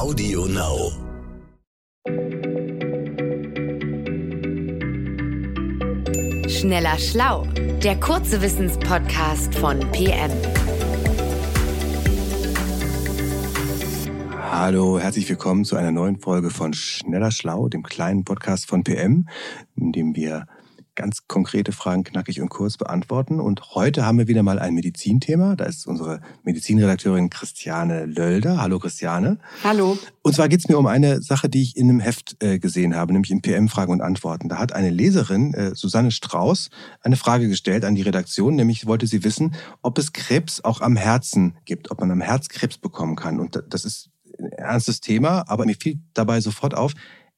Audio Now. Schneller Schlau, der kurze Wissenspodcast von PM. Hallo, herzlich willkommen zu einer neuen Folge von Schneller Schlau, dem kleinen Podcast von PM, in dem wir ganz konkrete Fragen knackig und kurz beantworten. Und heute haben wir wieder mal ein Medizinthema. Da ist unsere Medizinredakteurin Christiane Lölder. Hallo Christiane. Hallo. Und zwar geht es mir um eine Sache, die ich in einem Heft äh, gesehen habe, nämlich in PM Fragen und Antworten. Da hat eine Leserin, äh, Susanne Strauß, eine Frage gestellt an die Redaktion, nämlich wollte sie wissen, ob es Krebs auch am Herzen gibt, ob man am Herz Krebs bekommen kann. Und das ist ein ernstes Thema, aber mir fiel dabei sofort auf,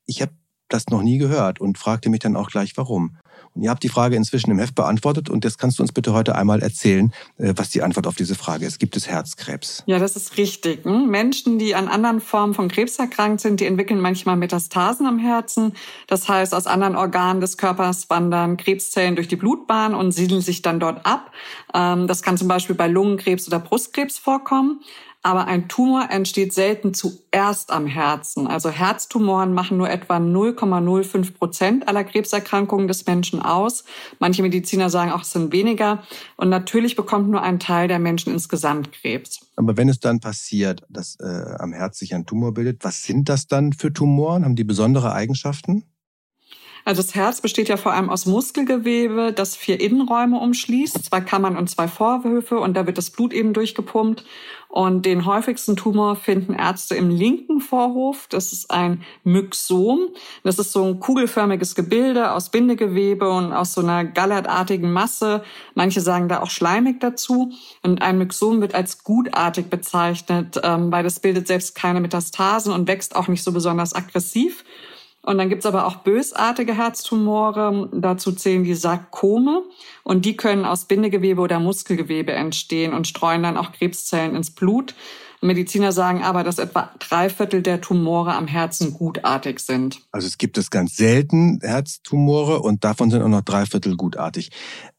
ich habe das noch nie gehört und fragte mich dann auch gleich, warum. Und ihr habt die Frage inzwischen im Heft beantwortet und jetzt kannst du uns bitte heute einmal erzählen, äh, was die Antwort auf diese Frage ist. Gibt es Herzkrebs? Ja, das ist richtig. Hm? Menschen, die an anderen Formen von Krebs erkrankt sind, die entwickeln manchmal Metastasen am Herzen. Das heißt, aus anderen Organen des Körpers wandern Krebszellen durch die Blutbahn und siedeln sich dann dort ab. Ähm, das kann zum Beispiel bei Lungenkrebs oder Brustkrebs vorkommen. Aber ein Tumor entsteht selten zuerst am Herzen. Also Herztumoren machen nur etwa 0,05 Prozent aller Krebserkrankungen des Menschen aus. Manche Mediziner sagen auch, es sind weniger. Und natürlich bekommt nur ein Teil der Menschen insgesamt Krebs. Aber wenn es dann passiert, dass äh, am Herz sich ein Tumor bildet, was sind das dann für Tumoren? Haben die besondere Eigenschaften? Also das Herz besteht ja vor allem aus Muskelgewebe, das vier Innenräume umschließt, zwei Kammern und zwei Vorhöfe und da wird das Blut eben durchgepumpt. Und den häufigsten Tumor finden Ärzte im linken Vorhof. Das ist ein Myxom. Das ist so ein kugelförmiges Gebilde aus Bindegewebe und aus so einer gallertartigen Masse. Manche sagen da auch schleimig dazu. Und ein Myxom wird als gutartig bezeichnet, ähm, weil das bildet selbst keine Metastasen und wächst auch nicht so besonders aggressiv. Und dann gibt's aber auch bösartige Herztumore. Dazu zählen die Sarkome. Und die können aus Bindegewebe oder Muskelgewebe entstehen und streuen dann auch Krebszellen ins Blut. Mediziner sagen aber, dass etwa drei Viertel der Tumore am Herzen gutartig sind. Also es gibt es ganz selten Herztumore und davon sind auch noch drei Viertel gutartig.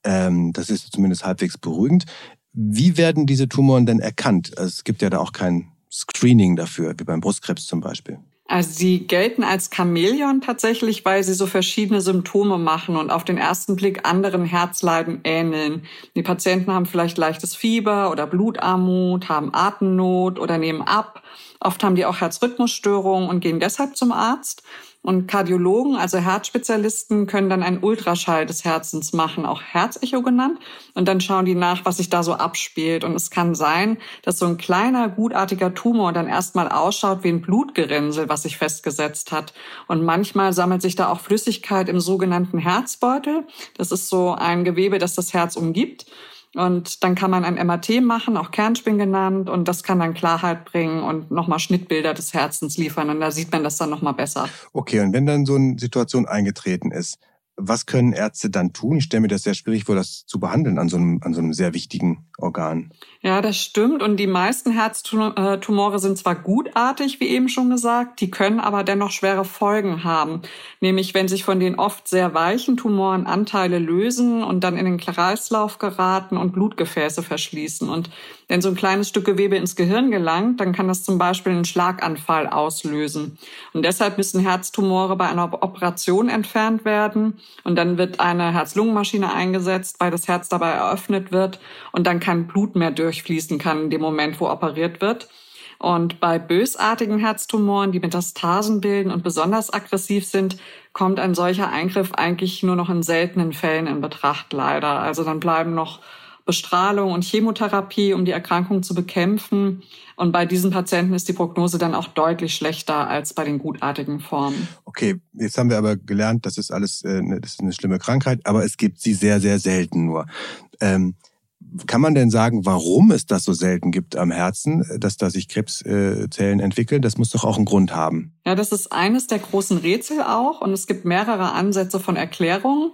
Ähm, das ist zumindest halbwegs beruhigend. Wie werden diese Tumoren denn erkannt? Also es gibt ja da auch kein Screening dafür, wie beim Brustkrebs zum Beispiel. Also sie gelten als Chamäleon tatsächlich, weil sie so verschiedene Symptome machen und auf den ersten Blick anderen Herzleiden ähneln. Die Patienten haben vielleicht leichtes Fieber oder Blutarmut, haben Atemnot oder nehmen ab. Oft haben die auch Herzrhythmusstörungen und gehen deshalb zum Arzt. Und Kardiologen, also Herzspezialisten, können dann einen Ultraschall des Herzens machen, auch Herzecho genannt. Und dann schauen die nach, was sich da so abspielt. Und es kann sein, dass so ein kleiner, gutartiger Tumor dann erstmal ausschaut wie ein Blutgerinnsel, was sich festgesetzt hat. Und manchmal sammelt sich da auch Flüssigkeit im sogenannten Herzbeutel. Das ist so ein Gewebe, das das Herz umgibt. Und dann kann man ein MRT machen, auch Kernspin genannt, und das kann dann Klarheit bringen und nochmal Schnittbilder des Herzens liefern. Und da sieht man das dann nochmal besser. Okay, und wenn dann so eine Situation eingetreten ist, was können Ärzte dann tun? Ich stelle mir das sehr schwierig vor, das zu behandeln an so einem, an so einem sehr wichtigen Organ. Ja, das stimmt. Und die meisten Herztumore sind zwar gutartig, wie eben schon gesagt, die können aber dennoch schwere Folgen haben. Nämlich, wenn sich von den oft sehr weichen Tumoren Anteile lösen und dann in den Kreislauf geraten und Blutgefäße verschließen. Und wenn so ein kleines Stück Gewebe ins Gehirn gelangt, dann kann das zum Beispiel einen Schlaganfall auslösen. Und deshalb müssen Herztumore bei einer Operation entfernt werden. Und dann wird eine Herz-Lungen-Maschine eingesetzt, weil das Herz dabei eröffnet wird und dann kein Blut mehr durchfließen kann in dem Moment, wo operiert wird. Und bei bösartigen Herztumoren, die Metastasen bilden und besonders aggressiv sind, kommt ein solcher Eingriff eigentlich nur noch in seltenen Fällen in Betracht, leider. Also dann bleiben noch Bestrahlung und Chemotherapie, um die Erkrankung zu bekämpfen. Und bei diesen Patienten ist die Prognose dann auch deutlich schlechter als bei den gutartigen Formen. Okay, jetzt haben wir aber gelernt, das ist alles äh, ne, das ist eine schlimme Krankheit, aber es gibt sie sehr, sehr selten nur. Ähm, kann man denn sagen, warum es das so selten gibt am Herzen, dass da sich Krebszellen entwickeln? Das muss doch auch einen Grund haben. Ja, das ist eines der großen Rätsel auch und es gibt mehrere Ansätze von Erklärungen.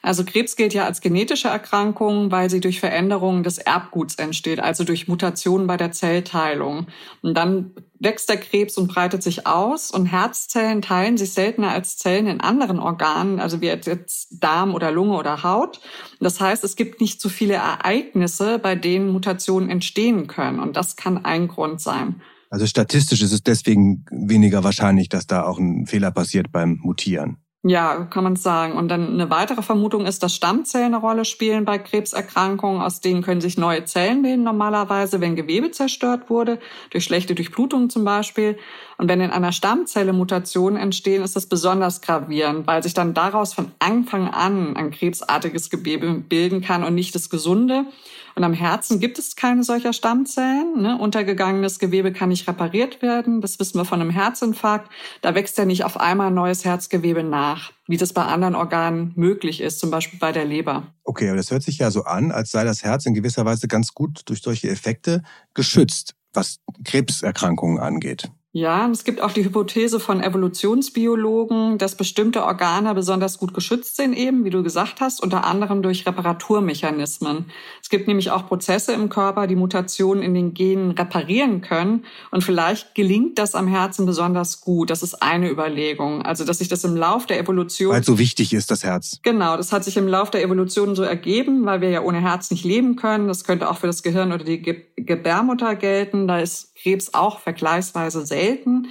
Also Krebs gilt ja als genetische Erkrankung, weil sie durch Veränderungen des Erbguts entsteht, also durch Mutationen bei der Zellteilung. Und dann wächst der Krebs und breitet sich aus und Herzzellen teilen sich seltener als Zellen in anderen Organen, also wie jetzt Darm oder Lunge oder Haut. Das heißt, es gibt nicht so viele Ereignisse, bei denen Mutationen entstehen können und das kann ein Grund sein. Also statistisch ist es deswegen weniger wahrscheinlich, dass da auch ein Fehler passiert beim Mutieren. Ja, kann man sagen. Und dann eine weitere Vermutung ist, dass Stammzellen eine Rolle spielen bei Krebserkrankungen. Aus denen können sich neue Zellen bilden normalerweise, wenn Gewebe zerstört wurde, durch schlechte Durchblutung zum Beispiel. Und wenn in einer Stammzelle Mutationen entstehen, ist das besonders gravierend, weil sich dann daraus von Anfang an ein krebsartiges Gewebe bilden kann und nicht das gesunde. Und am Herzen gibt es keine solcher Stammzellen. Ne? Untergegangenes Gewebe kann nicht repariert werden. Das wissen wir von einem Herzinfarkt. Da wächst ja nicht auf einmal neues Herzgewebe nach, wie das bei anderen Organen möglich ist, zum Beispiel bei der Leber. Okay, aber das hört sich ja so an, als sei das Herz in gewisser Weise ganz gut durch solche Effekte geschützt, was Krebserkrankungen angeht. Ja, es gibt auch die Hypothese von Evolutionsbiologen, dass bestimmte Organe besonders gut geschützt sind, eben, wie du gesagt hast, unter anderem durch Reparaturmechanismen. Es gibt nämlich auch Prozesse im Körper, die Mutationen in den Genen reparieren können. Und vielleicht gelingt das am Herzen besonders gut. Das ist eine Überlegung. Also, dass sich das im Lauf der Evolution. Weil so wichtig ist das Herz. Genau, das hat sich im Lauf der Evolution so ergeben, weil wir ja ohne Herz nicht leben können. Das könnte auch für das Gehirn oder die Gebärmutter gelten. Da ist Krebs auch vergleichsweise selten.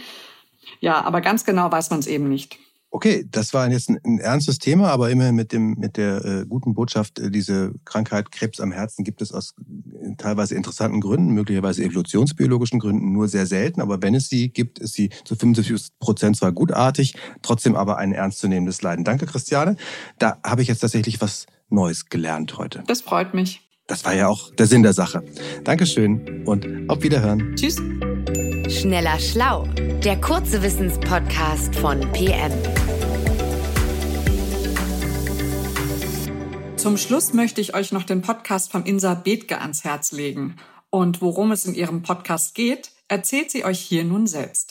Ja, aber ganz genau weiß man es eben nicht. Okay, das war jetzt ein, ein, ernstes Thema, aber immerhin mit dem mit der äh, guten Botschaft, äh, diese Krankheit Krebs am Herzen gibt es aus äh, teilweise interessanten Gründen, möglicherweise evolutionsbiologischen Gründen nur sehr selten. Aber wenn es sie gibt, ist sie zu 75 Prozent zwar gutartig, trotzdem aber ein ernstzunehmendes Leiden. Danke, Christiane. Da habe ich jetzt tatsächlich was Neues gelernt heute. Das freut mich. Das war ja auch der Sinn der Sache. Dankeschön und auf Wiederhören. Tschüss. Schneller Schlau, der kurze Wissenspodcast von PM. Zum Schluss möchte ich euch noch den Podcast von Insa Bethke ans Herz legen. Und worum es in ihrem Podcast geht, erzählt sie euch hier nun selbst.